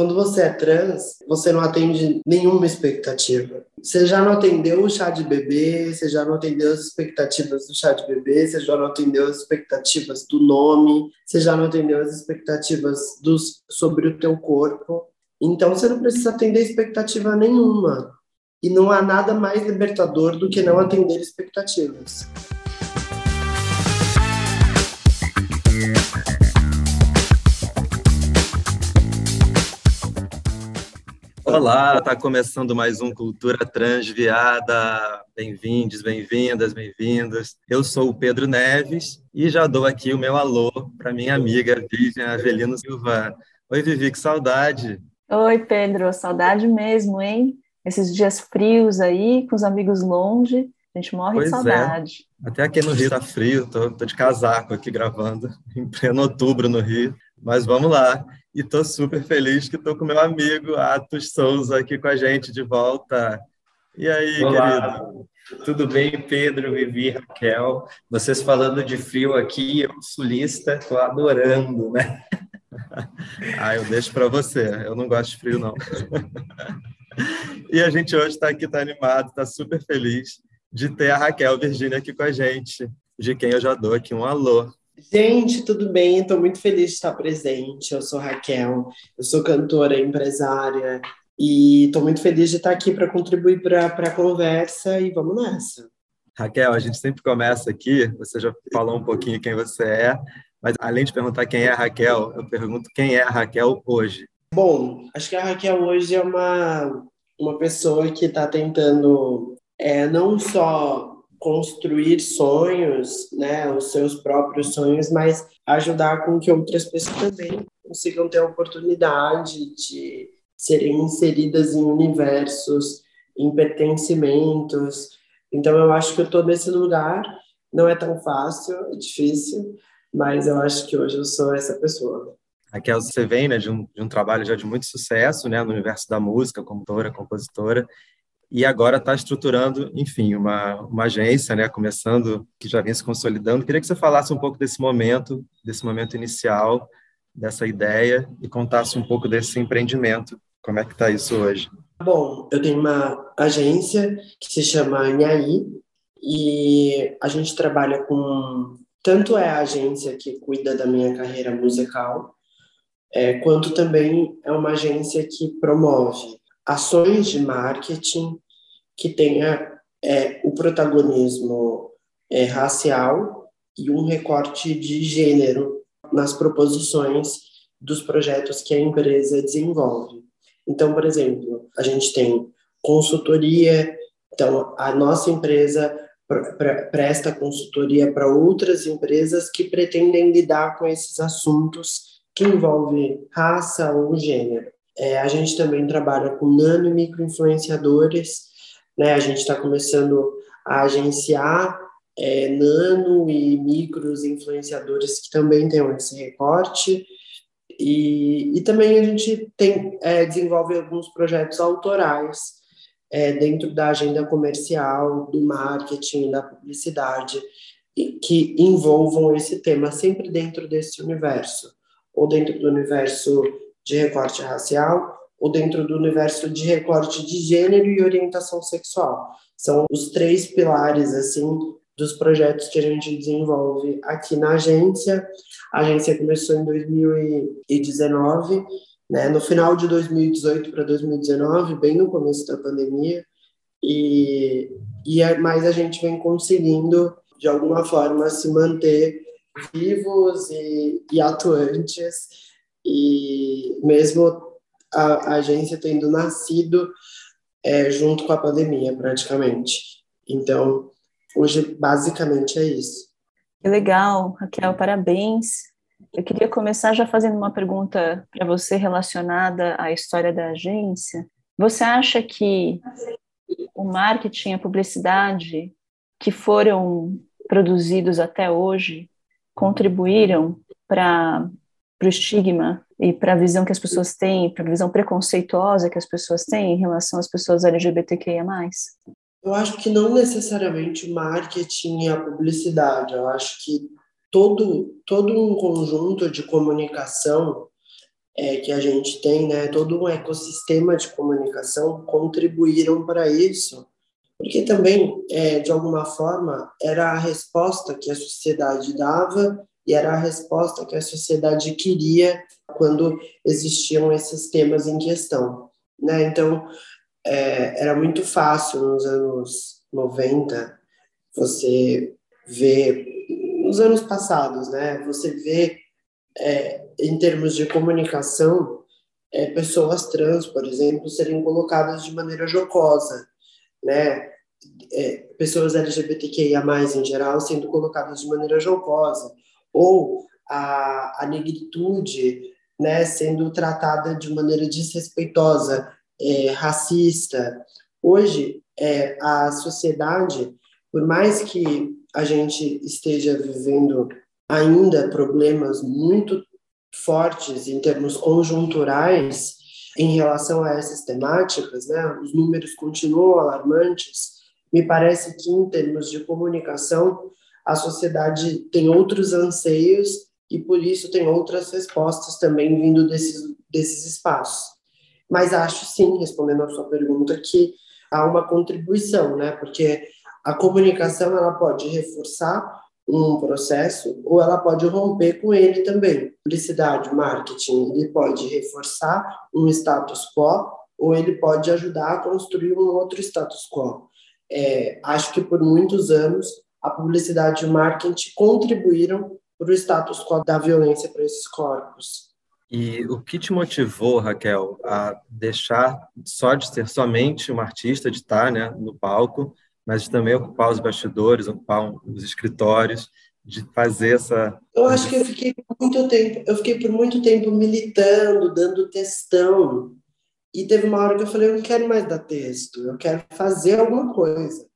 Quando você é trans, você não atende nenhuma expectativa. Você já não atendeu o chá de bebê, você já não atendeu as expectativas do chá de bebê, você já não atendeu as expectativas do nome, você já não atendeu as expectativas dos, sobre o teu corpo. Então você não precisa atender expectativa nenhuma. E não há nada mais libertador do que não atender expectativas. Olá, está começando mais um Cultura Transviada. Bem-vindos, bem-vindas, bem-vindos. Eu sou o Pedro Neves e já dou aqui o meu alô para minha amiga Vivian Avelino Silva. Oi, Vivi, que saudade. Oi, Pedro, saudade mesmo, hein? Esses dias frios aí, com os amigos longe, a gente morre pois de saudade. É. Até aqui no Rio tá frio, tô, tô de casaco aqui gravando, em pleno outubro no Rio. Mas vamos lá. E estou super feliz que estou com meu amigo Atos Souza aqui com a gente de volta. E aí, Olá. querido? Tudo bem, Pedro, Vivi, Raquel? Vocês falando de frio aqui, eu sulista, estou adorando, né? ah, eu deixo para você. Eu não gosto de frio, não. e a gente hoje está aqui, está animado, está super feliz de ter a Raquel Virgínia aqui com a gente, de quem eu já dou aqui um alô. Gente, tudo bem? Estou muito feliz de estar presente. Eu sou Raquel, eu sou cantora, empresária e estou muito feliz de estar aqui para contribuir para a conversa e vamos nessa. Raquel, a gente sempre começa aqui, você já falou um pouquinho quem você é, mas além de perguntar quem é a Raquel, eu pergunto quem é a Raquel hoje. Bom, acho que a Raquel hoje é uma, uma pessoa que está tentando é, não só construir sonhos, né, os seus próprios sonhos, mas ajudar com que outras pessoas também consigam ter a oportunidade de serem inseridas em universos, em pertencimentos. Então eu acho que eu estou nesse lugar. Não é tão fácil, é difícil, mas eu acho que hoje eu sou essa pessoa. Raquel, você vem né, de, um, de um trabalho já de muito sucesso né, no universo da música, como autora, compositora, e agora está estruturando, enfim, uma, uma agência, né, começando, que já vem se consolidando. Queria que você falasse um pouco desse momento, desse momento inicial, dessa ideia, e contasse um pouco desse empreendimento. Como é que está isso hoje? Bom, eu tenho uma agência que se chama Nhaí, e a gente trabalha com... Tanto é a agência que cuida da minha carreira musical, é, quanto também é uma agência que promove ações de marketing que tenha é, o protagonismo é, racial e um recorte de gênero nas proposições dos projetos que a empresa desenvolve. Então, por exemplo, a gente tem consultoria, então a nossa empresa presta consultoria para outras empresas que pretendem lidar com esses assuntos que envolvem raça ou gênero. É, a gente também trabalha com nano e microinfluenciadores, né? A gente está começando a agenciar é, nano e micros influenciadores que também tenham esse recorte. E, e também a gente tem, é, desenvolve alguns projetos autorais é, dentro da agenda comercial, do marketing, da publicidade, que envolvam esse tema sempre dentro desse universo, ou dentro do universo de recorte racial ou dentro do universo de recorte de gênero e orientação sexual. São os três pilares assim dos projetos que a gente desenvolve aqui na agência. A agência começou em 2019, né, no final de 2018 para 2019, bem no começo da pandemia, e, e é, mas a gente vem conseguindo, de alguma forma, se manter vivos e, e atuantes e mesmo a, a agência tendo nascido é, junto com a pandemia, praticamente. Então, hoje, basicamente, é isso. Que legal, Raquel, parabéns. Eu queria começar já fazendo uma pergunta para você relacionada à história da agência. Você acha que o marketing, a publicidade que foram produzidos até hoje contribuíram para o estigma e para a visão que as pessoas têm, para a visão preconceituosa que as pessoas têm em relação às pessoas LGBTQIA+. Eu acho que não necessariamente o marketing e a publicidade. Eu acho que todo, todo um conjunto de comunicação é, que a gente tem, né, todo um ecossistema de comunicação contribuíram para isso, porque também, é, de alguma forma, era a resposta que a sociedade dava e era a resposta que a sociedade queria quando existiam esses temas em questão. Né? Então, é, era muito fácil nos anos 90 você ver, nos anos passados, né? você vê, é, em termos de comunicação, é, pessoas trans, por exemplo, serem colocadas de maneira jocosa, né? É, pessoas LGBTQIA+, em geral, sendo colocadas de maneira jocosa, ou a, a negritude né, sendo tratada de maneira desrespeitosa, é, racista. Hoje, é, a sociedade, por mais que a gente esteja vivendo ainda problemas muito fortes em termos conjunturais em relação a essas temáticas, né, os números continuam alarmantes. Me parece que, em termos de comunicação, a sociedade tem outros anseios e por isso tem outras respostas também vindo desses, desses espaços. Mas acho sim, respondendo a sua pergunta, que há uma contribuição, né? Porque a comunicação ela pode reforçar um processo ou ela pode romper com ele também. Publicidade, marketing, ele pode reforçar um status quo ou ele pode ajudar a construir um outro status quo. É, acho que por muitos anos a publicidade e o marketing contribuíram para o status quo da violência para esses corpos. E o que te motivou, Raquel, a deixar só de ser somente uma artista, de estar né, no palco, mas de também ocupar os bastidores, ocupar os escritórios, de fazer essa. Eu acho que eu fiquei por muito tempo, eu fiquei por muito tempo militando, dando textão. E teve uma hora que eu falei, eu não quero mais dar texto, eu quero fazer alguma coisa.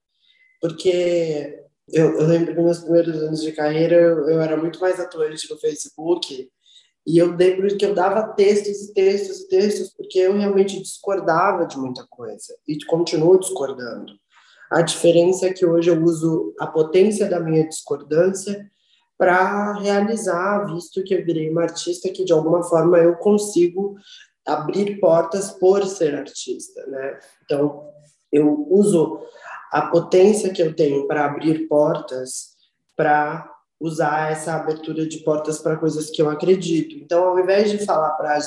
Porque eu, eu lembro que nos meus primeiros anos de carreira eu, eu, era muito mais atuante no Facebook e eu lembro que eu dava textos e textos e textos porque eu realmente discordava de muita coisa e continuo discordando. A diferença é que hoje eu uso a potência da minha discordância para realizar, visto que eu virei uma artista que de alguma forma eu consigo abrir portas por ser artista, né? Então, eu uso a potência que eu tenho para abrir portas, para usar essa abertura de portas para coisas que eu acredito. Então, ao invés de falar para as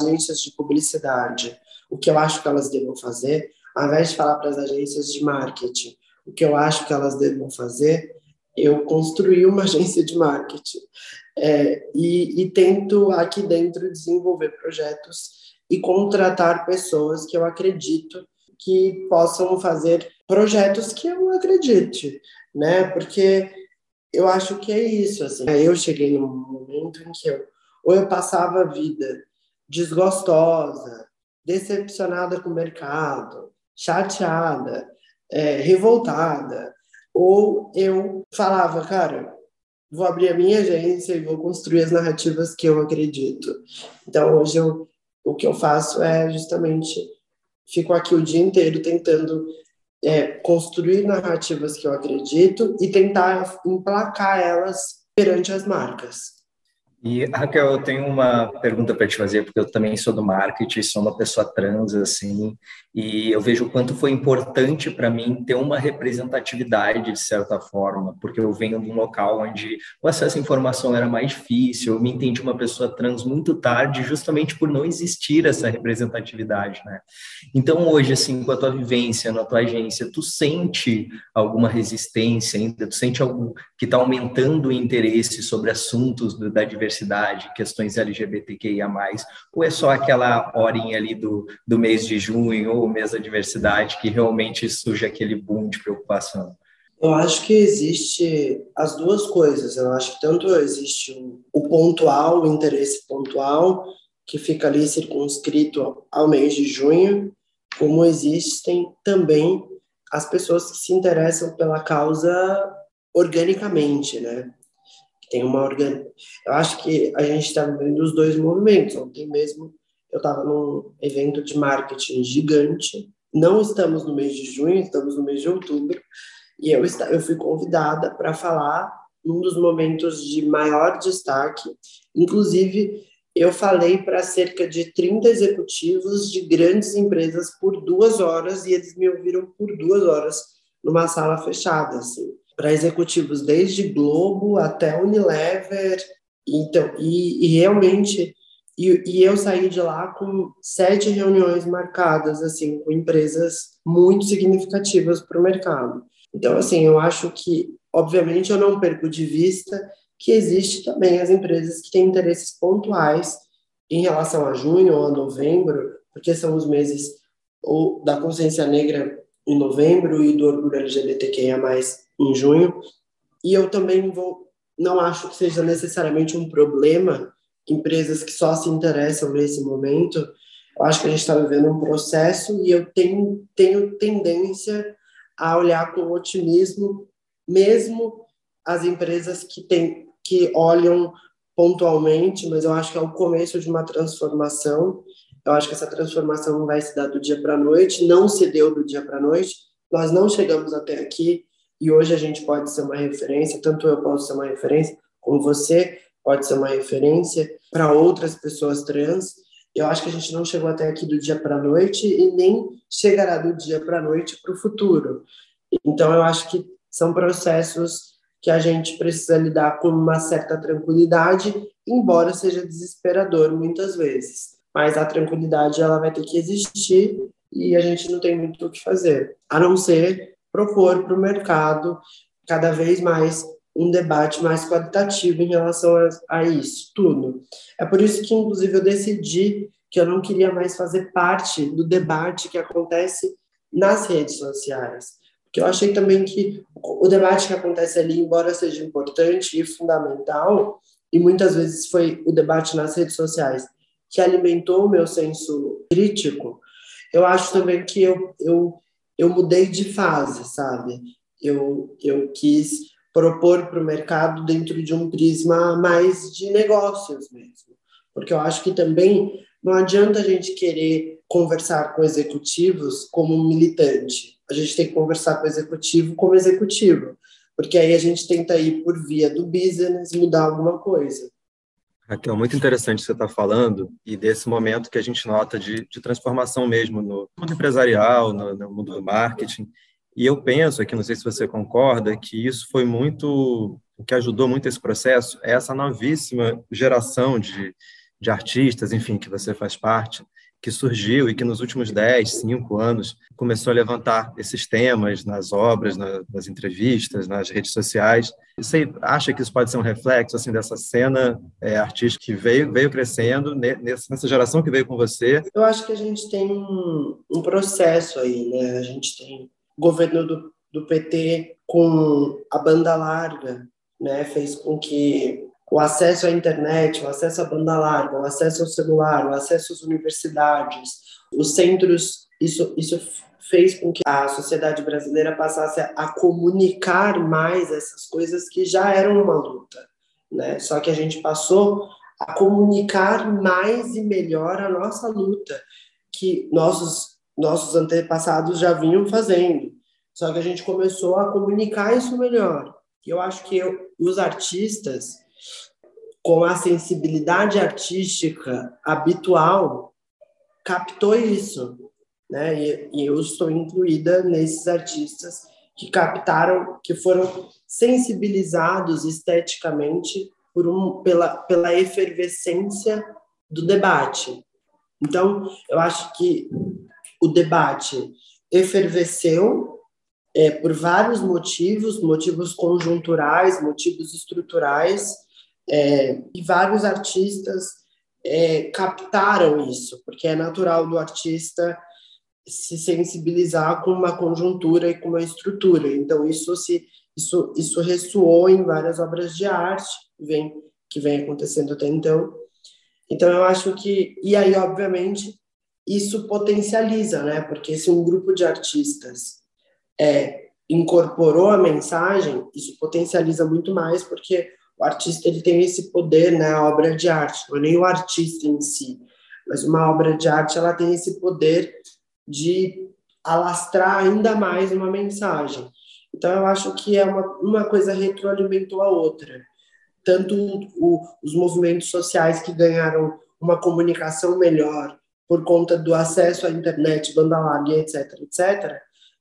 agências de publicidade o que eu acho que elas devam fazer, ao invés de falar para as agências de marketing o que eu acho que elas devam fazer, eu construí uma agência de marketing é, e, e tento aqui dentro desenvolver projetos e contratar pessoas que eu acredito que possam fazer projetos que eu acredite, né? Porque eu acho que é isso, assim. Eu cheguei num momento em que eu ou eu passava a vida desgostosa, decepcionada com o mercado, chateada, é, revoltada, ou eu falava, cara, vou abrir a minha agência e vou construir as narrativas que eu acredito. Então, hoje eu, o que eu faço é justamente fico aqui o dia inteiro tentando é, construir narrativas que eu acredito e tentar emplacar elas perante as marcas. E, Raquel, eu tenho uma pergunta para te fazer, porque eu também sou do marketing, sou uma pessoa trans, assim, e eu vejo o quanto foi importante para mim ter uma representatividade, de certa forma, porque eu venho de um local onde o acesso à informação era mais difícil, eu me entendi uma pessoa trans muito tarde, justamente por não existir essa representatividade, né? Então, hoje, assim, com a tua vivência na tua agência, tu sente alguma resistência ainda? Tu sente algo que está aumentando o interesse sobre assuntos da diversidade diversidade, questões LGBTQIA+, ou é só aquela horinha ali do, do mês de junho ou mês da diversidade que realmente surge aquele boom de preocupação? Eu acho que existe as duas coisas. Eu acho que tanto existe o pontual, o interesse pontual, que fica ali circunscrito ao mês de junho, como existem também as pessoas que se interessam pela causa organicamente, né? Tem uma organ... Eu acho que a gente está vendo os dois movimentos. Ontem mesmo eu estava num evento de marketing gigante. Não estamos no mês de junho, estamos no mês de outubro. E eu, eu fui convidada para falar num dos momentos de maior destaque. Inclusive, eu falei para cerca de 30 executivos de grandes empresas por duas horas e eles me ouviram por duas horas numa sala fechada, assim, para executivos desde Globo até Unilever, então e, e realmente e, e, eu saí de lá com sete reuniões marcadas, assim, com empresas muito significativas para o mercado. Então, assim, eu acho que, obviamente, eu não perco de vista que existe também as empresas que têm interesses pontuais em relação a junho ou a novembro, porque são os meses ou da consciência negra em novembro e do orgulho LGBTQIA+, em junho. E eu também vou, não acho que seja necessariamente um problema empresas que só se interessam nesse momento, eu acho que a gente está vivendo um processo e eu tenho, tenho tendência a olhar com otimismo, mesmo as empresas que, tem, que olham pontualmente, mas eu acho que é o começo de uma transformação. Eu acho que essa transformação não vai se dar do dia para a noite, não se deu do dia para a noite. Nós não chegamos até aqui e hoje a gente pode ser uma referência, tanto eu posso ser uma referência, como você, pode ser uma referência para outras pessoas trans. Eu acho que a gente não chegou até aqui do dia para a noite e nem chegará do dia para a noite para o futuro. Então, eu acho que são processos que a gente precisa lidar com uma certa tranquilidade, embora seja desesperador muitas vezes. Mas a tranquilidade ela vai ter que existir e a gente não tem muito o que fazer, a não ser propor para o mercado cada vez mais um debate mais qualitativo em relação a, a, isso tudo. É por isso que, inclusive, eu decidi que eu não queria mais fazer parte do debate que acontece nas redes sociais. Porque eu achei também que o debate que acontece ali, embora seja importante e fundamental, e muitas vezes foi o debate nas redes sociais que alimentou o meu senso crítico, eu acho também que eu, eu, eu mudei de fase, sabe? Eu, eu quis propor para o mercado dentro de um prisma mais de negócios mesmo. Porque eu acho que também não adianta a gente querer conversar com executivos como militante. A gente tem que conversar com o executivo como executivo, porque aí a gente tenta ir por via do business mudar alguma coisa. Raquel, muito interessante você estar tá falando e desse momento que a gente nota de, de transformação mesmo no mundo empresarial, no, no mundo do marketing. E eu penso aqui, não sei se você concorda, que isso foi muito, o que ajudou muito esse processo é essa novíssima geração de, de artistas, enfim, que você faz parte, que surgiu e que nos últimos 10, 5 anos começou a levantar esses temas nas obras, na, nas entrevistas, nas redes sociais. Você acha que isso pode ser um reflexo assim dessa cena é, artística que veio, veio crescendo nessa geração que veio com você? Eu acho que a gente tem um, um processo aí, né? A gente tem governo do, do PT com a banda larga, né, fez com que o acesso à internet, o acesso à banda larga, o acesso ao celular, o acesso às universidades, os centros, isso, isso fez com que a sociedade brasileira passasse a, comunicar mais essas coisas que já eram uma luta, né? Só que a gente passou a comunicar mais e melhor a nossa luta, que nossos nossos antepassados já vinham fazendo. Só que a gente começou a comunicar isso melhor. E eu acho que eu, os artistas, com a sensibilidade artística habitual, captou isso. Né? E, e eu estou incluída nesses artistas que captaram, que foram sensibilizados esteticamente por um, pela, pela efervescência do debate. Então, eu acho que o debate efervesceu é, por vários motivos, motivos conjunturais, motivos estruturais, é, e vários artistas é, captaram isso, porque é natural do artista se sensibilizar com uma conjuntura e com uma estrutura. Então isso se isso isso ressoou em várias obras de arte vem que vem acontecendo até então. Então eu acho que e aí obviamente isso potencializa, né? Porque se um grupo de artistas é, incorporou a mensagem, isso potencializa muito mais, porque o artista ele tem esse poder, né? A obra de arte, não é nem o artista em si, mas uma obra de arte ela tem esse poder de alastrar ainda mais uma mensagem. Então eu acho que é uma, uma coisa retroalimentou a outra. Tanto o, os movimentos sociais que ganharam uma comunicação melhor por conta do acesso à internet, banda larga, etc, etc,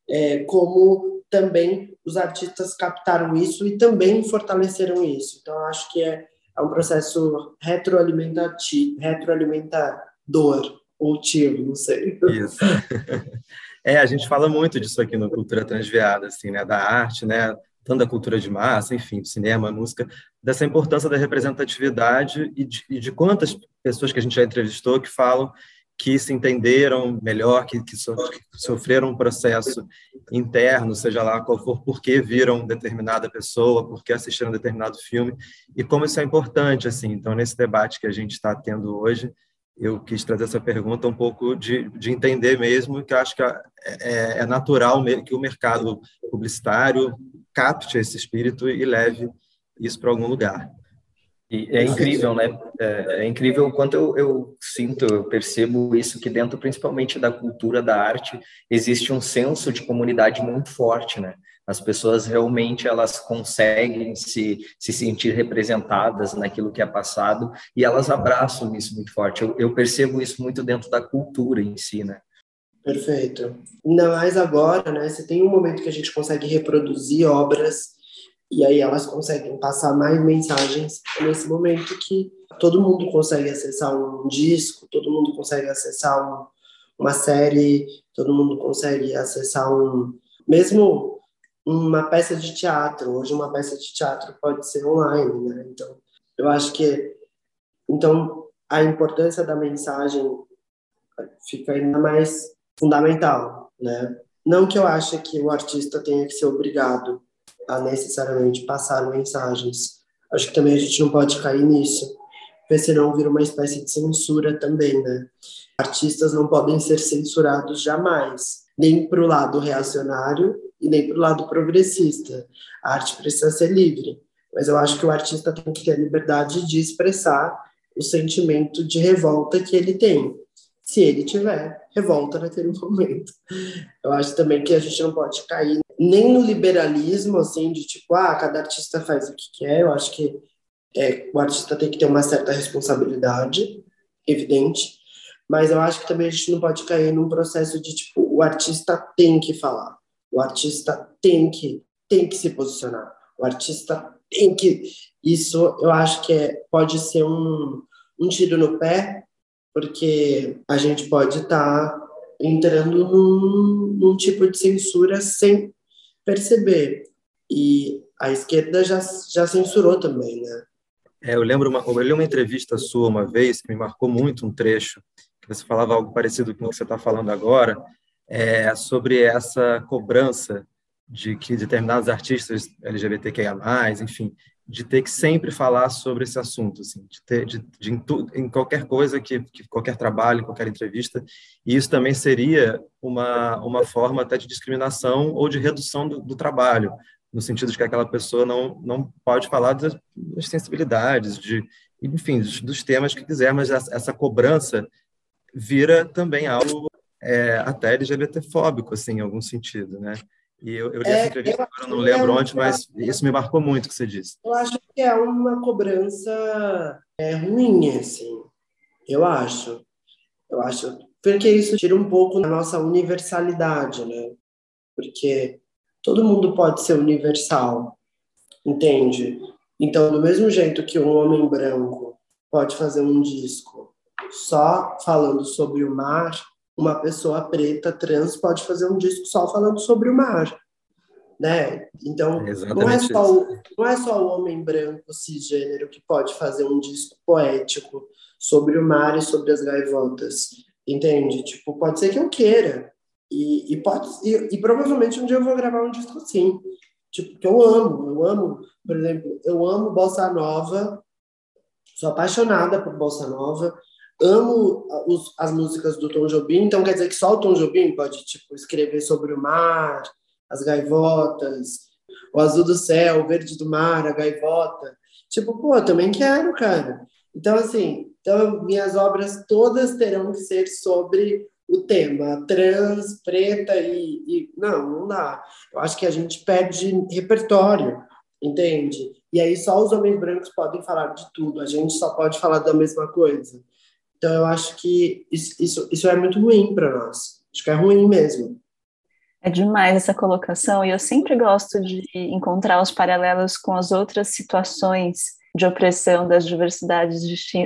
é, como também os artistas captaram isso e também fortaleceram isso. Então, acho que é, é um processo retroalimentativo, retroalimentador, ou tio, não sei. Isso. É, a gente fala muito disso aqui no Cultura Transviada, assim, né, da arte, né, tanto da cultura de massa, enfim, cinema, música, dessa importância da representatividade e de, e de quantas pessoas que a gente já entrevistou que falam que se entenderam melhor, que, que, so, que, sofreram um processo interno, seja lá qual for, porque viram determinada pessoa, porque assistiram determinado filme, e como isso é importante, assim. Então, nesse debate que a gente está tendo hoje, eu quis trazer essa pergunta um pouco de, de entender mesmo, que acho que é, é natural que o mercado publicitário capte esse espírito e leve isso para algum lugar. E é incrível, né? É, é incrível o quanto eu, eu, sinto, eu percebo isso que dentro, principalmente da cultura da arte, existe um senso de comunidade muito forte, né? As pessoas realmente elas conseguem se, se sentir representadas naquilo que é passado e elas abraçam isso muito forte. Eu, eu percebo isso muito dentro da cultura em si, né? Perfeito. Ainda mais agora, né? Você tem um momento que a gente consegue reproduzir obras e aí elas conseguem passar mais mensagens nesse momento que todo mundo consegue acessar um disco, todo mundo consegue acessar um, uma série, todo mundo consegue acessar um mesmo uma peça de teatro. Hoje uma peça de teatro pode ser online, né? Então, eu acho que então a importância da mensagem fica ainda mais fundamental, né? Não que eu ache que o artista tenha que ser obrigado a necessariamente passar mensagens. Acho que também a gente não pode cair nisso, porque senão vira uma espécie de censura também, né? Artistas não podem ser censurados jamais, nem para o lado reacionário e nem para o lado progressista. A arte precisa ser livre, mas eu acho que o artista tem que ter a liberdade de expressar o sentimento de revolta que ele tem. Se ele tiver revolta naquele momento. Eu acho também que a gente não pode cair nem no liberalismo, assim, de tipo, ah, cada artista faz o que quer. Eu acho que é, o artista tem que ter uma certa responsabilidade, evidente, mas eu acho que também a gente não pode cair num processo de tipo, o artista tem que falar, o artista tem que, tem que se posicionar, o artista tem que. Isso eu acho que é, pode ser um, um tiro no pé, porque a gente pode estar tá entrando num, num tipo de censura sem perceber. E a esquerda já, já censurou também, né? É, eu lembro uma, eu li uma entrevista sua uma vez que me marcou muito um trecho que você falava algo parecido com o que você está falando agora, é, sobre essa cobrança de que determinados artistas LGBTQIA+, enfim, de ter que sempre falar sobre esse assunto, assim, de ter, de, de em, tu, em, qualquer coisa que, que, qualquer trabalho, qualquer entrevista, e isso também seria uma uma forma até de discriminação ou de redução do, do trabalho, no sentido de que aquela pessoa não não pode falar das, das sensibilidades, de enfim, dos, dos, temas que quiser, mas essa, essa cobrança vira também algo é, até LGBT-fóbico, assim, em algum sentido, né? E eu, eu li é, essa entrevista, agora não lembro onde, mas isso me marcou muito o que você disse. Eu acho que é uma cobrança é, ruim, assim. Eu acho. Eu acho. Porque isso tira um pouco da nossa universalidade, né? Porque todo mundo pode ser universal, entende? Então, do mesmo jeito que um homem branco pode fazer um disco só falando sobre o mar, uma pessoa preta trans pode fazer um disco só falando sobre o mar, né? Então não é só o, não é só o homem branco cisgênero que pode fazer um disco poético sobre o mar e sobre as gaivotas, entende? Tipo pode ser que eu queira e, e pode e, e provavelmente um dia eu vou gravar um disco assim, tipo que eu amo, eu amo, por exemplo, eu amo bossa nova, sou apaixonada por bossa nova amo os, as músicas do Tom Jobim, então quer dizer que só o Tom Jobim pode tipo escrever sobre o mar, as gaivotas, o azul do céu, o verde do mar, a gaivota. Tipo, pô, eu também quero, cara. Então assim, então minhas obras todas terão que ser sobre o tema trans, preta e, e não, não dá. Eu acho que a gente perde repertório, entende? E aí só os homens brancos podem falar de tudo. A gente só pode falar da mesma coisa Então, eu acho que isso, isso, isso é muito ruim para nós. Acho que é ruim mesmo. É demais essa colocação, e eu sempre gosto de encontrar os paralelos com as outras situações de opressão das diversidades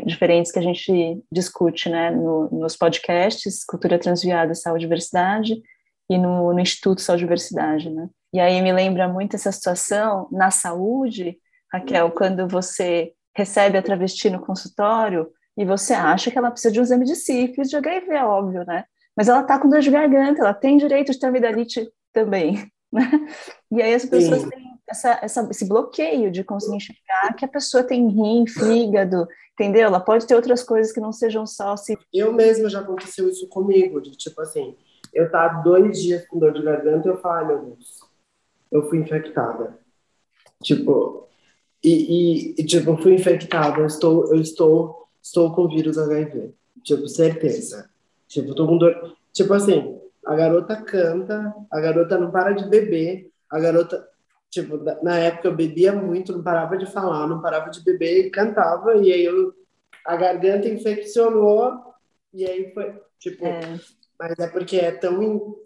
diferentes que a gente discute né, no, nos podcasts Cultura Transviada Saúde e Diversidade e no, no Instituto Saúde e Diversidade. Né? E aí me lembra muito essa situação na saúde, Raquel, quando você recebe a travesti no consultório e você acha que ela precisa de um exame de sífilis, de HIV, é óbvio, né? Mas ela está com dor de garganta, ela tem direito de ter amidalite também, né? E aí as pessoas Sim. têm essa, essa, esse bloqueio de conseguir enxergar que a pessoa tem rim, fígado, entendeu? Ela pode ter outras coisas que não sejam só se... Eu mesma já aconteceu isso comigo, de tipo assim, eu tá dois dias com dor de garganta e eu falo, ai meu Deus, eu fui infectada. Tipo, e, e, e tipo, fui infectada, eu estou, eu estou, estou com vírus HIV. Tipo, certeza. Tipo, tô com dor. Tipo assim, a garota canta, a garota não para de beber, a garota Tipo, na época eu bebia muito, não parava de falar, não parava de beber e cantava, e aí eu, a garganta infeccionou, e aí foi, tipo, é. mas é porque é tão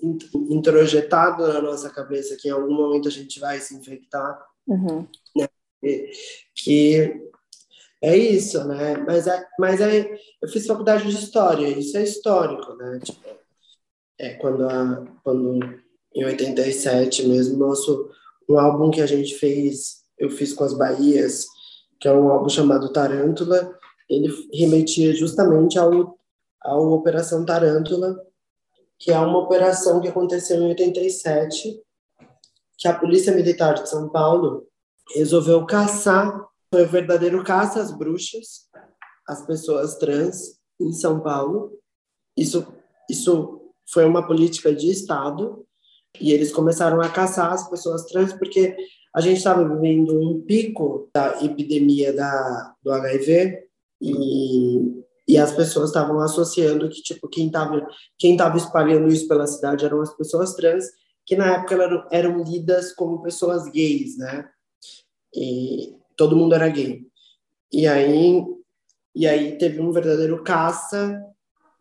introjetado na nossa cabeça que em algum momento a gente vai se infectar, uhum. né? Que é isso, né? Mas é, mas é, eu fiz faculdade de história, isso é histórico, né? Tipo, é quando a, quando em 87 mesmo nosso um álbum que a gente fez, eu fiz com as Bahias, que é um álbum chamado Tarântula, ele remetia justamente ao, ao Operação Tarântula, que é uma operação que aconteceu em 87, que a Polícia Militar de São Paulo resolveu caçar, foi o verdadeiro caça às bruxas, as pessoas trans em São Paulo. Isso, isso foi uma política de Estado e eles começaram a caçar as pessoas trans porque a gente estava vivendo um pico da epidemia da, do HIV e, e as pessoas estavam associando que tipo quem estava quem tava espalhando isso pela cidade eram as pessoas trans que na época eram, eram lidas como pessoas gays, né? E todo mundo era gay. E aí e aí teve um verdadeiro caça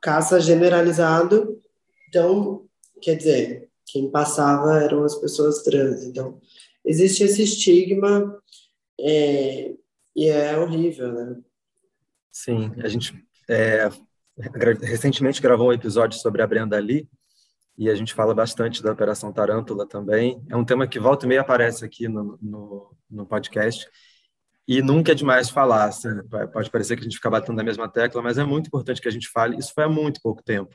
caça generalizado. Então, quer dizer, quem passava eram as pessoas trans. Então, existe esse estigma é, e é horrível, né? Sim, a gente é, recentemente gravou um episódio sobre a Brenda Lee e a gente fala bastante da Operação Tarântula também. É um tema que volta e meia aparece aqui no, no, no podcast e nunca é demais falar. Assim, pode parecer que a gente fica batendo na mesma tecla, mas é muito importante que a gente fale. Isso foi há muito pouco tempo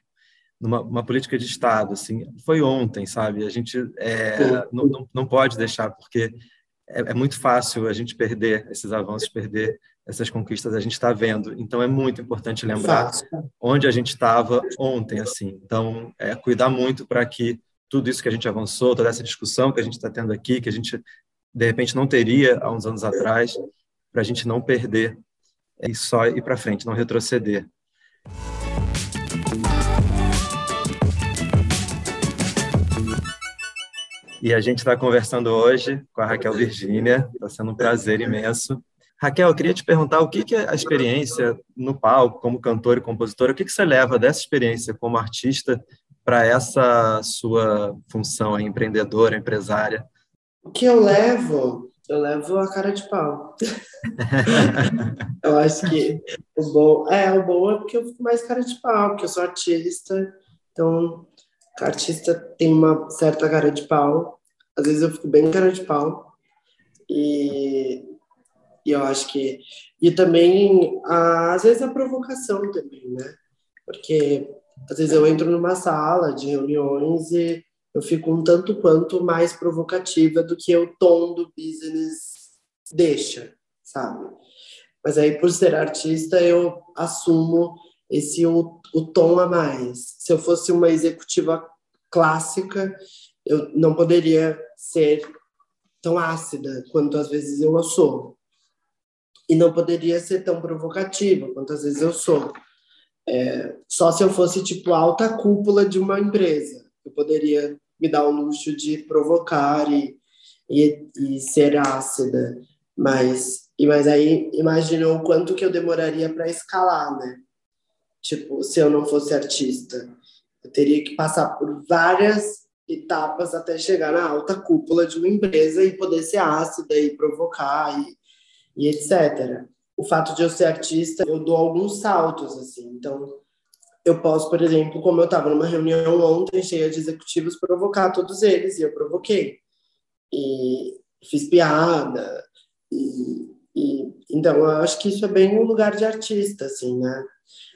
numa política de Estado, assim, foi ontem, sabe? A gente é, não, não, não, pode deixar, porque é, é, muito fácil a gente perder esses avanços, perder essas conquistas, a gente está vendo. Então, é muito importante lembrar onde a gente estava ontem, assim. Então, é, cuidar muito para que tudo isso que a gente avançou, toda essa discussão que a gente está tendo aqui, que a gente, de repente, não teria há uns anos atrás, para a gente não perder e só ir para frente, não retroceder. E a gente está conversando hoje com a Raquel Virgínia, está sendo um prazer imenso. Raquel, eu queria te perguntar o que, que é a experiência no palco, como cantora e compositora, o que, que você leva dessa experiência como artista para essa sua função empreendedora, empresária? O que eu levo? Eu levo a cara de pau. eu acho que o bom é o bom é porque eu fico mais cara de pau, porque eu sou artista, então artista tem uma certa cara de pau. Às vezes eu fico bem cara de pau. E, e eu acho que. E também, a, às vezes, a provocação também, né? Porque às vezes eu entro numa sala de reuniões e eu fico um tanto quanto mais provocativa do que o tom do business deixa, sabe? Mas aí, por ser artista, eu assumo esse o, o tom a mais. Se eu fosse uma executiva clássica, eu não poderia ser tão ácida quanto às vezes eu sou. E não poderia ser tão provocativa quanto às vezes eu sou. É, só se eu fosse, tipo, alta cúpula de uma empresa. Eu poderia me dar o luxo de provocar e, e, e ser ácida. Mas, e, mas aí, imagina o quanto que eu demoraria para escalar, né? Tipo, se eu não fosse artista, eu teria que passar por várias etapas até chegar na alta cúpula de uma empresa e poder ser ácida e provocar e, e etc. O fato de eu ser artista, eu dou alguns saltos, assim. Então, eu posso, por exemplo, como eu estava numa reunião ontem cheia de executivos, provocar todos eles, e eu provoquei. E fiz piada, e, e, então eu acho que isso é bem um lugar de artista, assim, né?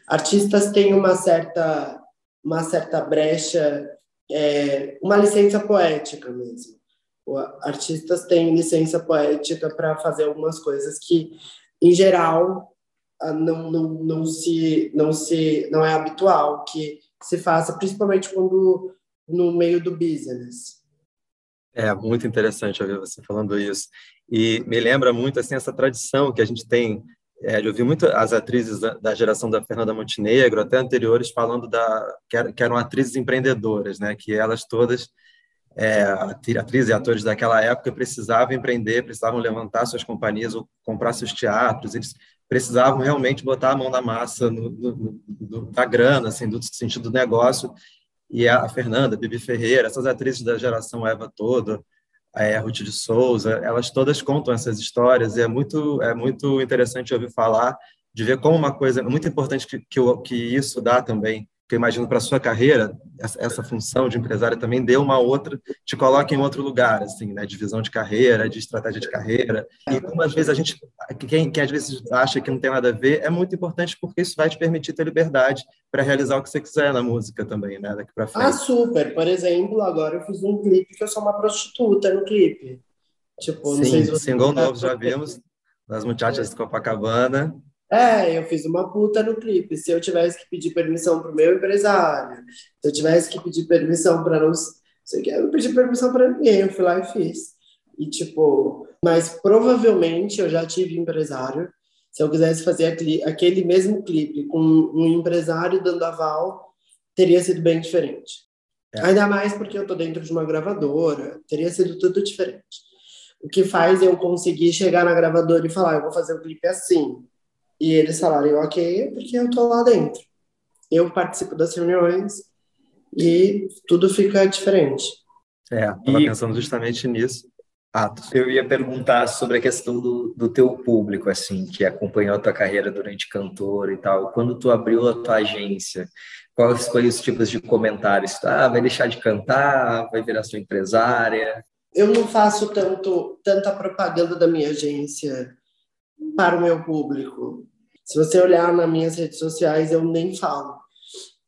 Artistas têm uma certa, uma certa brecha, é, uma licença poética mesmo. Artistas têm licença poética para fazer algumas coisas que, em geral, não, não, não se não se não é habitual que se faça principalmente quando no meio do business. É muito interessante ouvir você falando isso. E me lembra muito assim essa tradição que a gente tem é, de ouvir muito as atrizes da, geração da Fernanda Montenegro até anteriores falando da que, que eram atrizes empreendedoras né? Que elas todas é, atrizes e atores daquela época precisavam empreender, precisavam levantar suas companhias ou comprar seus teatros, eles precisavam realmente botar a mão na massa no, no, no, da grana, assim, do sentido do negócio. E a Fernanda, a Bibi Ferreira, essas atrizes da geração Eva toda, a Ruth de Souza, elas todas contam essas histórias e é muito é muito interessante ouvir falar de ver como uma coisa muito importante que que, que isso dá também que eu imagino para sua carreira, essa, função de empresária também deu uma outra, te coloca em outro lugar, assim, né? De visão de carreira, de estratégia de carreira. E como às vezes a gente, quem, quem às vezes acha que não tem nada a ver, é muito importante porque isso vai te permitir ter liberdade para realizar o que você quiser na música também, né? Daqui para frente. Ah, super. Por exemplo, agora eu fiz um clipe que eu sou uma prostituta no clipe. Tipo, Sim, não sei se você single novo já vimos, das Muchachas de Copacabana. É, eu fiz uma puta no clipe. Se eu tivesse que pedir permissão pro meu empresário, se eu tivesse que pedir permissão para não sei que, eu não pedi permissão para ninguém, eu fui lá e fiz. E tipo, mas provavelmente eu já tive empresário. Se eu quisesse fazer aquele mesmo clipe com um empresário dando aval, teria sido bem diferente. É. Ainda mais porque eu tô dentro de uma gravadora, teria sido tudo diferente. O que faz eu conseguir chegar na gravadora e falar, eu vou fazer o clipe assim e eles falaram, ok, porque eu tô lá dentro. Eu participo das reuniões e tudo fica diferente. É, estava e... pensando justamente nisso. Atos. Eu ia perguntar sobre a questão do, do teu público, assim, que acompanhou a tua carreira durante cantor e tal. Quando tu abriu a tua agência, quais foram os tipos de comentários? Ah, vai deixar de cantar? Vai virar sua empresária? Eu não faço tanto tanta propaganda da minha agência para o meu público. Se você olhar nas minhas redes sociais, eu nem falo.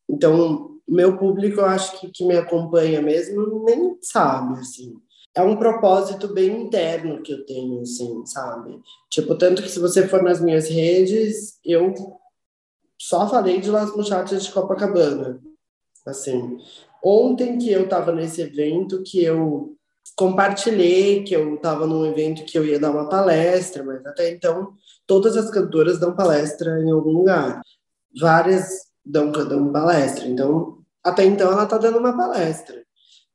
Então, meu público, eu acho que, que me acompanha mesmo, nem sabe, assim. É um propósito bem interno que eu tenho, assim, sabe? Tipo, tanto que se você for nas minhas redes, eu só falei de Las Muchachas de Copacabana. Assim, ontem que eu estava nesse evento, que eu compartilhei que eu estava num evento que eu ia dar uma palestra, mas até então todas as cantoras dão palestra em algum lugar. Várias dão, dão palestra. Então, até então ela está dando uma palestra.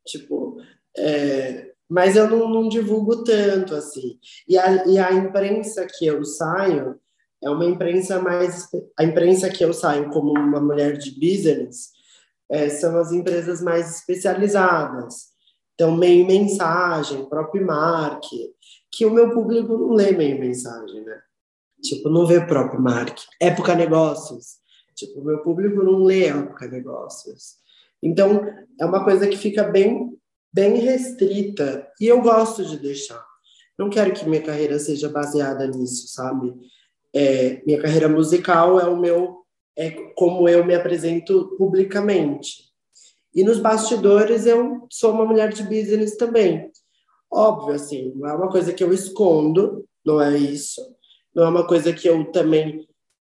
Tipo, é, mas eu não, não, divulgo tanto assim. E a, e a imprensa que eu saio é uma imprensa mais. A imprensa que eu saio como uma mulher de business é, são as empresas mais especializadas então, meio mensagem, próprio Mark, que o meu público não lê meio mensagem, né? Tipo, não vê próprio Mark. Época Negócios. Tipo, o meu público não lê Época Negócios. Então, é uma coisa que fica bem, bem restrita. E eu gosto de deixar. Não quero que minha carreira seja baseada nisso, sabe? É, minha carreira musical é o meu é como eu me apresento publicamente. E nos bastidores eu sou uma mulher de business também. Óbvio, assim, não é uma coisa que eu escondo, não é isso. Não é uma coisa que eu também.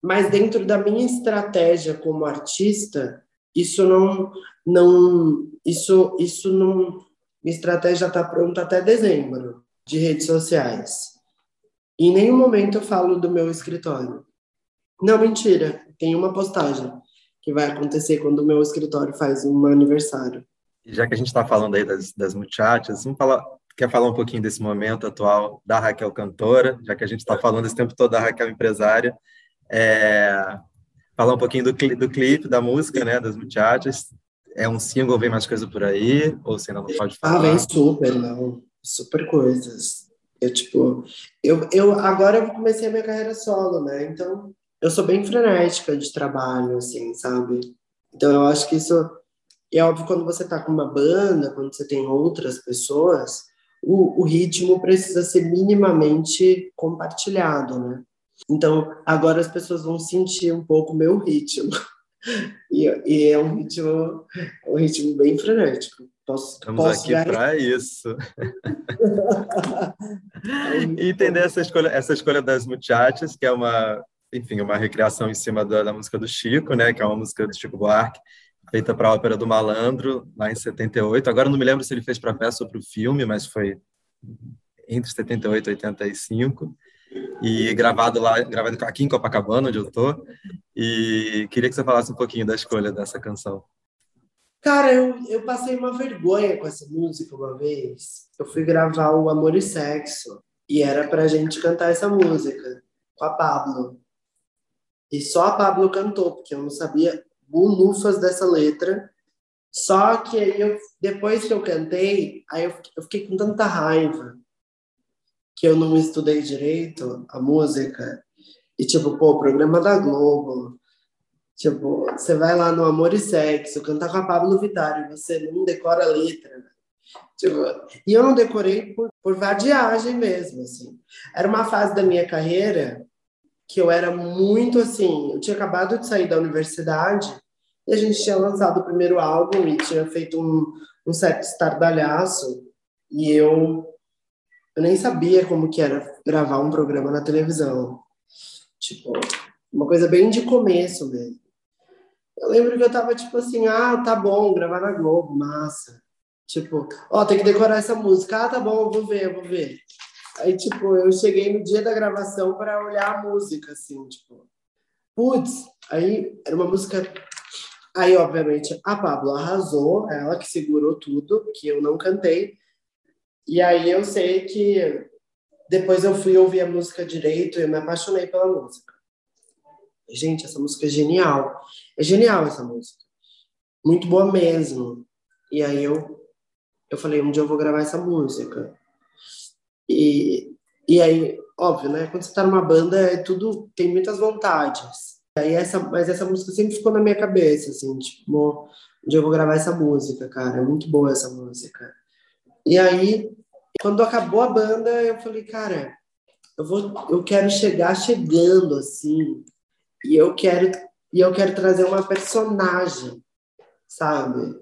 Mas dentro da minha estratégia como artista, isso não. não isso, isso não. Minha estratégia está pronta até dezembro de redes sociais. Em nenhum momento eu falo do meu escritório. Não, mentira. Tem uma postagem que vai acontecer quando o meu escritório faz um aniversário. Já que a gente está falando aí das, das muchachas, vamos falar, quer falar um pouquinho desse momento atual da Raquel cantora, já que a gente está falando esse tempo todo da Raquel empresária. É, falar um pouquinho do, do clipe, da música, né, das muchachas. É um single, vem mais coisa por aí? Ou você ainda não pode falar? Ah, vem super, não. Super coisas. Eu, tipo, eu, eu agora eu comecei a minha carreira solo, né? Então, eu sou bem frenética de trabalho, assim, sabe? Então, eu acho que isso é óbvio quando você tá com uma banda, quando você tem outras pessoas, o, o ritmo precisa ser minimamente compartilhado, né? Então, agora as pessoas vão sentir um pouco o meu ritmo. E, e, é um ritmo, um ritmo bem frenético. Posso, Estamos posso aqui para isso. e entender essa escolha, essa escolha das muchachas, que é uma, enfim, uma recriação em cima da, da música do Chico, né, que é uma música do Chico Buarque, feita para a ópera do Malandro, lá em 78. Agora não me lembro se ele fez para peça ou para o filme, mas foi entre 78 e 85 e gravado lá, gravado aqui em Copacabana, onde eu tô. E queria que você falasse um pouquinho da escolha dessa canção. Cara, eu, eu passei uma vergonha com essa música uma vez. Eu fui gravar o Amor e Sexo e era pra gente cantar essa música com a Pablo. E só a Pablo cantou, porque eu não sabia bulufas dessa letra. Só que aí eu, depois que eu cantei, aí eu, eu fiquei com tanta raiva que eu não estudei direito a música. E, tipo, pô, programa da Globo. Tipo, você vai lá no Amor e Sexo, cantar com a Pablo Vittar e você não decora a letra. Né? Tipo, e eu não decorei por, por vadiagem mesmo, assim. Era uma fase da minha carreira que eu era muito, assim... Eu tinha acabado de sair da universidade e a gente tinha lançado o primeiro álbum e tinha feito um, um certo estardalhaço. E eu eu nem sabia como que era gravar um programa na televisão. Tipo, uma coisa bem de começo mesmo. Eu lembro que eu tava tipo assim, ah, tá bom, gravar na Globo, massa. Tipo, ó, oh, tem que decorar essa música. Ah, tá bom, eu vou ver, eu vou ver. Aí, tipo, eu cheguei no dia da gravação para olhar a música, assim, tipo, putz, aí era uma música. Aí, obviamente, a Pablo arrasou, ela que segurou tudo, que eu não cantei, e aí eu sei que depois eu fui ouvir a música direito e eu me apaixonei pela música. Gente, essa música é genial. É genial essa música. Muito boa mesmo. E aí eu eu falei, um dia eu vou gravar essa música. E, e aí, óbvio, né? Quando você tá numa banda, é tudo tem muitas vontades. Aí essa, mas essa música sempre ficou na minha cabeça, assim, tipo, dia eu vou gravar essa música, cara. É muito boa essa música. E aí, quando acabou a banda, eu falei, cara, eu vou, eu quero chegar chegando assim, e eu quero e eu quero trazer uma personagem, sabe?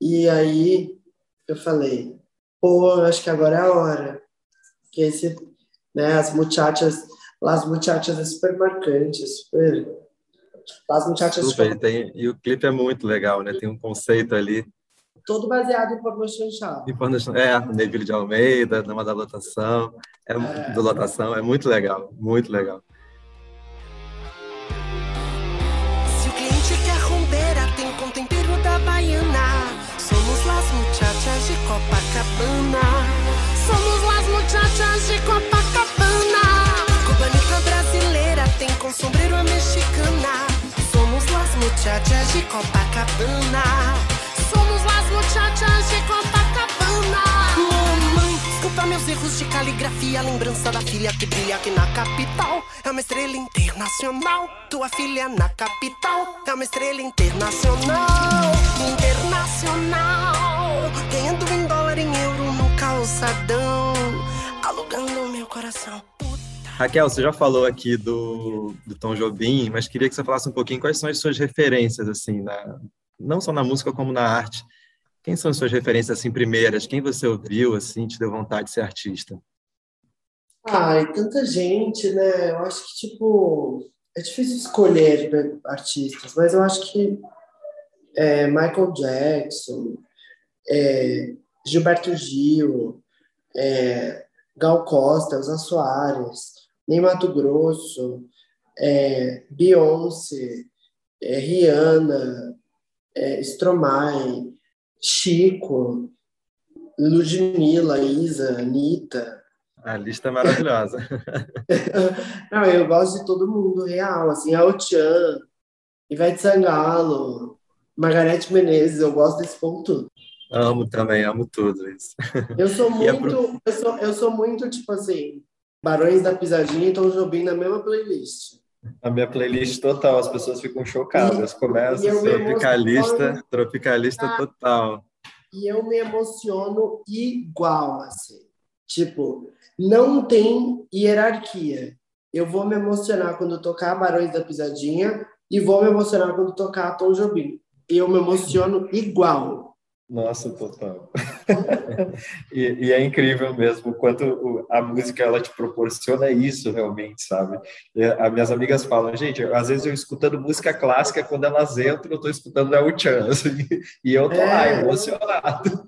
E aí eu falei, pô, acho que agora é a hora. Que esse, né, as muchachas, as muchachas é super marcante, super as muchachas super, tem, e o clipe é muito legal, né? Tem um conceito ali todo baseado em porno chanchado. Em porno É, Neville de Almeida, Dama da Lotação, é, é. do Lotação, é muito legal, muito legal. Se o cliente quer rompeira, tem com tempero da Baiana. Somos las muchachas de Copacabana. Somos las muchachas de Copacabana. Cubanica brasileira, tem com sombreiro a mexicana. Somos las muchachas de Copacabana muchachas de Copacabana. Mamãe, desculpa meus erros de caligrafia. Lembrança da filha que brilha aqui na capital. É uma estrela internacional. Tua filha na capital. É uma estrela internacional. Internacional. Ganhando em dólar, em euro no calçadão. Alugando meu coração. Raquel, você já falou aqui do, do Tom Jobim, mas queria que você falasse um pouquinho quais são as suas referências, assim, na, não só na música como na arte. Quem são as suas referências assim primeiras? Quem você ouviu assim te deu vontade de ser artista? Ai, tanta gente, né? Eu acho que tipo é difícil escolher né, artistas, mas eu acho que é, Michael Jackson, é, Gilberto Gil, é, Gal Costa, Elza Soares, Ney Mato Grosso, é, Beyoncé, é, Rihanna, é, Stromae, Chico, Ludmilla, Isa, Anitta. A lista é maravilhosa. Não, eu gosto de todo mundo real, assim, a Chan, Ivete Sangalo, Margarete Menezes, eu gosto desse ponto. Amo também, amo tudo isso. Eu sou muito, eu sou, eu sou muito, tipo assim, Barões da Pisadinha e Tom Jobim na mesma playlist. A minha playlist total, as pessoas ficam chocadas. Começa Tropicalista, emociono. tropicalista total. E eu me emociono igual, assim. Tipo, não tem hierarquia. Eu vou me emocionar quando tocar Barões da Pisadinha e vou me emocionar quando tocar Tom Jobim. Eu me emociono igual. Nossa, total. e, e é incrível mesmo o quanto a música ela te proporciona isso realmente, sabe? E As minhas amigas falam, gente, às vezes eu escutando música clássica, quando elas entram, eu tô escutando El Chan, assim, e eu tô lá É. emocionado.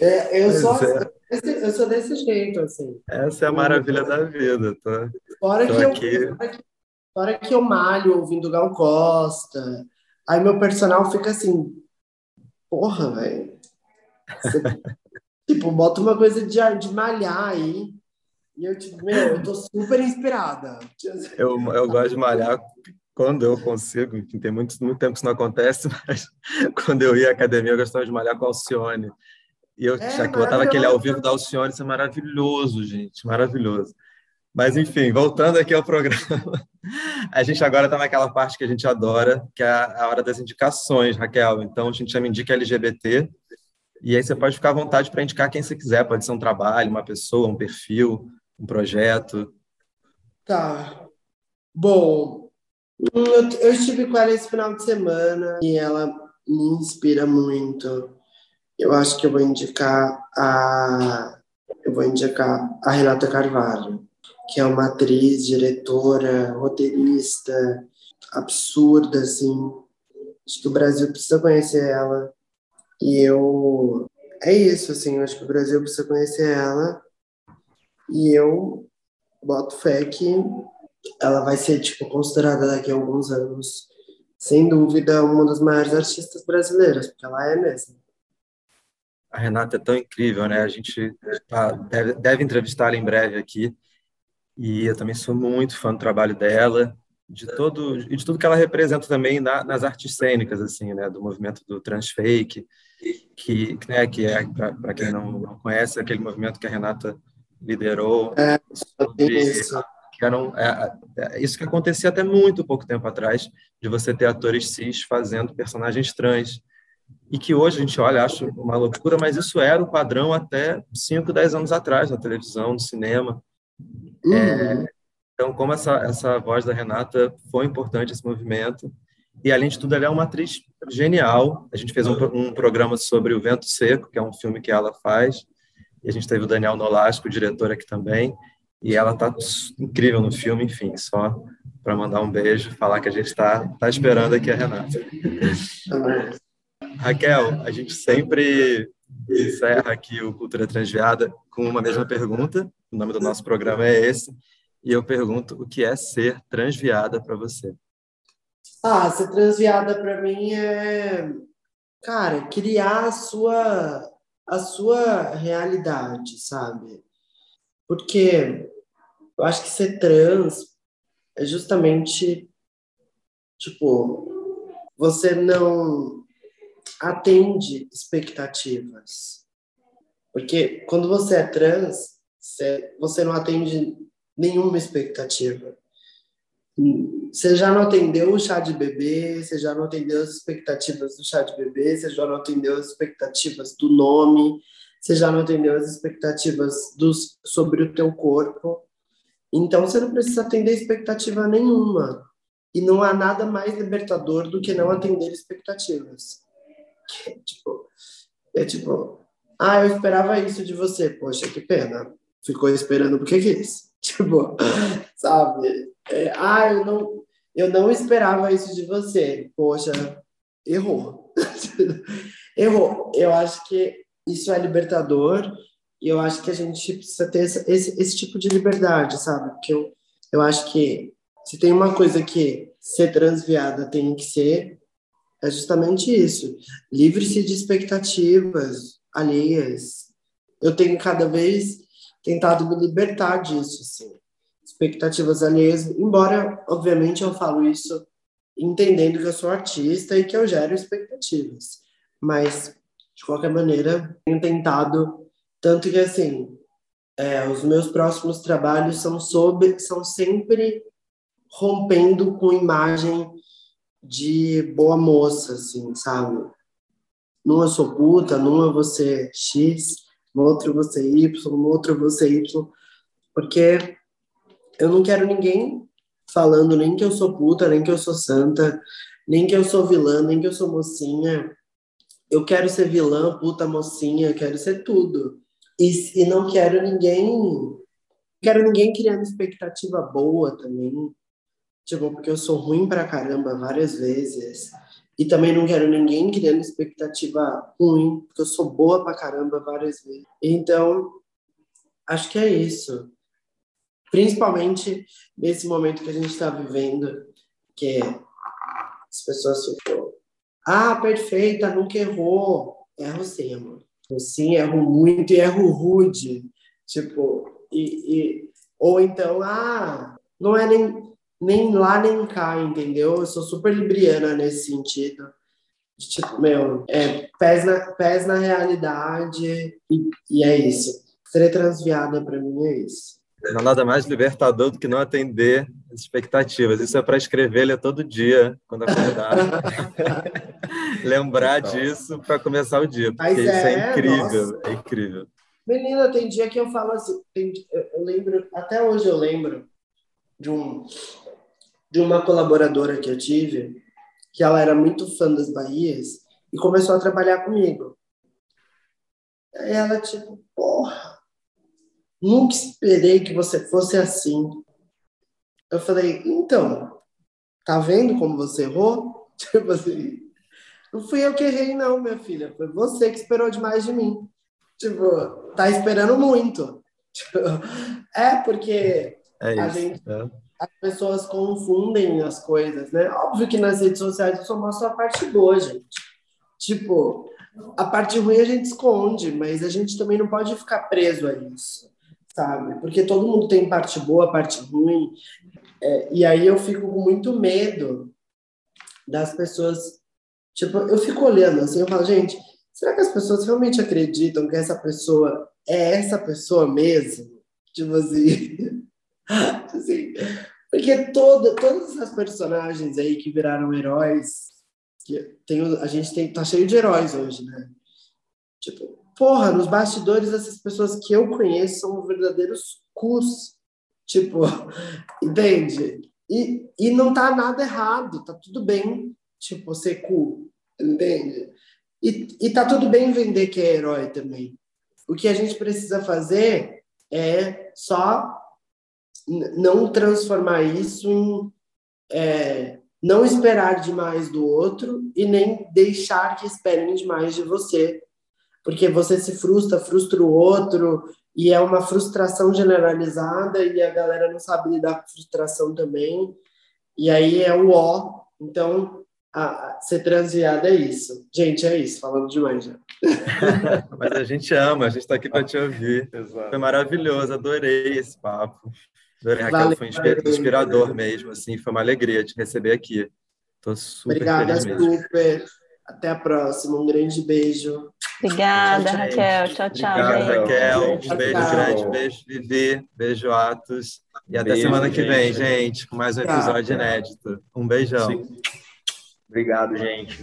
É, eu, sou, é. esse- eu sou desse jeito, assim. Essa é a maravilha da vida, tá? Fora Tô que, eu, aqui. fora, que, fora que eu malho ouvindo Gal Costa. Aí meu personal fica assim, porra, velho. Tipo, bota uma coisa de, de malhar aí. E eu, tipo, meu, eu tô super inspirada. Eu, eu gosto de malhar quando eu consigo, tem muito, muito tempo que isso não acontece, mas quando eu ia à academia, eu gostava de malhar com a Alcione. E eu É, já que botava aquele ao vivo da Alcione, isso é maravilhoso, gente, maravilhoso. Mas, enfim, voltando aqui ao programa, a gente agora está naquela parte que a gente adora, que é a hora das indicações, Raquel. Então, a gente chama Indica LGBT, e aí você pode ficar à vontade para indicar quem você quiser, pode ser um trabalho, uma pessoa, um perfil, um projeto. Tá. Bom, eu, eu estive com ela esse final de semana e ela me inspira muito. Eu acho que eu vou indicar a eu vou indicar a Renata Carvalho, que é uma atriz, diretora, roteirista, absurda, assim. Acho que o Brasil precisa conhecer ela. E eu é isso, assim, acho que o Brasil precisa conhecer ela. E eu boto fé que ela vai ser tipo considerada daqui a alguns anos, sem dúvida, uma das maiores artistas brasileiras, porque ela é mesmo. A Renata é tão incrível, né? A gente tá- deve, deve entrevistá-la em breve aqui. E eu também sou muito fã do trabalho dela, de todo e de tudo que ela representa também na- nas artes cênicas, assim, né? Do movimento do transfake, que, que, né? Que é para quem não, não conhece aquele movimento que a Renata liderou sobre Isso. que eram é, é, isso que acontecia até muito pouco tempo atrás de você ter atores cis fazendo personagens trans e que hoje a gente olha acho uma loucura mas isso era o padrão até 5, 10 anos atrás na televisão no cinema Uhum. então como essa essa voz da Renata foi importante esse movimento e além de tudo ela é uma atriz genial a gente fez um, um programa sobre o Vento Seco que é um filme que ela faz e a gente teve o Daniel Nolasco, o diretor aqui também, e ela tá incrível no filme, enfim, só para mandar um beijo, falar que a gente está tá esperando aqui a Renata. Raquel, a gente sempre encerra aqui o Cultura Transviada com uma mesma pergunta. O nome do nosso programa é esse. E eu pergunto o que é ser transviada para você? Ah, ser transviada para mim é, cara, criar a sua a sua realidade, sabe? Porque eu acho que ser trans é justamente tipo você não atende expectativas. Porque quando você é trans, você, não atende nenhuma expectativa. Você já não atendeu o chá de bebê, você já não atendeu as expectativas do chá de bebê, você já não atendeu as expectativas do nome, você já não atendeu as expectativas dos, sobre o teu corpo. Então você não precisa atender expectativa nenhuma. E não há nada mais libertador do que não atender expectativas. Tipo, é tipo, ah, eu esperava isso de você, poxa, que pena. Ficou esperando porque quis. Tipo, sabe? É, ah, eu não, eu não esperava isso de você. Poxa, errou. errou. Eu acho que isso é libertador e eu acho que a gente precisa ter esse, esse, esse tipo de liberdade, sabe? Porque eu, eu acho que se tem uma coisa que ser transviada tem que ser, é justamente isso. Livre-se de expectativas alheias. Eu tenho cada vez tentado me libertar disso, assim expectativas alheias, embora, obviamente, eu falo isso entendendo que eu sou artista e que eu gero expectativas. Mas, de qualquer maneira, tenho tentado, tanto que assim, é, os meus próximos trabalhos são sobre, são sempre rompendo com imagem de boa moça, assim, sabe? Numa eu sou puta, numa eu vou ser X, no outro vou ser Y, no outro vou ser Y, porque eu não quero ninguém falando nem que eu sou puta, nem que eu sou santa, nem que eu sou vilã, nem que eu sou mocinha. Eu quero ser vilã, puta, mocinha, quero ser tudo. E, e não quero ninguém. Quero ninguém criando expectativa boa também. Tipo, porque eu sou ruim pra caramba várias vezes. E também não quero ninguém criando expectativa ruim, porque eu sou boa pra caramba várias vezes. Então, acho que é isso principalmente nesse momento que a gente está vivendo, que as pessoas ficam, ah, perfeita, nunca errou. Erro sim, amor. Eu sim, erro muito e erro rude. Tipo, e, e, ou então, ah, não é nem, nem lá nem cá, entendeu? Eu sou super libriana nesse sentido. De, tipo, meu, é, pés, na, pés na realidade e, e é isso. Ser transviada para mim é isso. Não há nada mais libertador do que não atender as expectativas. Isso é para escrever ler todo dia, quando acordar. Lembrar então. disso para começar o dia, porque Mas isso é, é incrível, nossa. é incrível. Menina, tem dia que eu falo assim, tem, eu lembro, até hoje eu lembro de, um, de uma colaboradora que eu tive, que ela era muito fã das Bahias e começou a trabalhar comigo. Aí ela, tipo, porra, Nunca esperei que você fosse assim. Eu falei, então, tá vendo como você errou? Tipo assim, não fui eu que errei, não, minha filha. Foi você que esperou demais de mim. Tipo, tá esperando muito. Tipo, é porque é a gente, é. As pessoas confundem as coisas, né? Óbvio que nas redes sociais eu só mostro a parte boa, gente. Tipo, a parte ruim a gente esconde, mas a gente também não pode ficar preso a isso sabe? Porque todo mundo tem parte boa, parte ruim. É, e aí eu fico com muito medo das pessoas. Tipo, eu fico olhando assim, eu falo, gente, será que as pessoas realmente acreditam que essa pessoa é essa pessoa mesmo? Tipo assim. assim porque toda, todas essas personagens aí que viraram heróis, que tem, a gente tem, tá cheio de heróis hoje, né? Tipo, porra, nos bastidores, essas pessoas que eu conheço são verdadeiros cus. Tipo, entende? E, e não tá nada errado, tá tudo bem, tipo, ser cu, entende? E, e tá tudo bem vender que é herói também. O que a gente precisa fazer é só não transformar isso em. É, não esperar demais do outro e nem deixar que esperem demais de você porque você se frustra, frustra o outro, e é uma frustração generalizada, e a galera não sabe lidar com frustração também, e aí é o ó. Então, a, a, ser transviada é isso. Gente, é isso, falando demais já. Mas a gente ama, a gente está aqui para te ouvir. Exato. Foi maravilhoso, adorei esse papo. Raquel, valeu, foi inspirador mesmo, assim, foi uma alegria te receber aqui. Estou super Obrigada, feliz mesmo. super. Até a próxima, um grande beijo. Obrigada, tchau, Raquel. Tchau, tchau. Obrigada, Raquel. Um beijo tchau. grande, beijo, Vivi. Beijo, Atos. E até beijo, semana que vem, gente, com mais um tchau, episódio inédito. Um beijão. Sim. Obrigado, gente.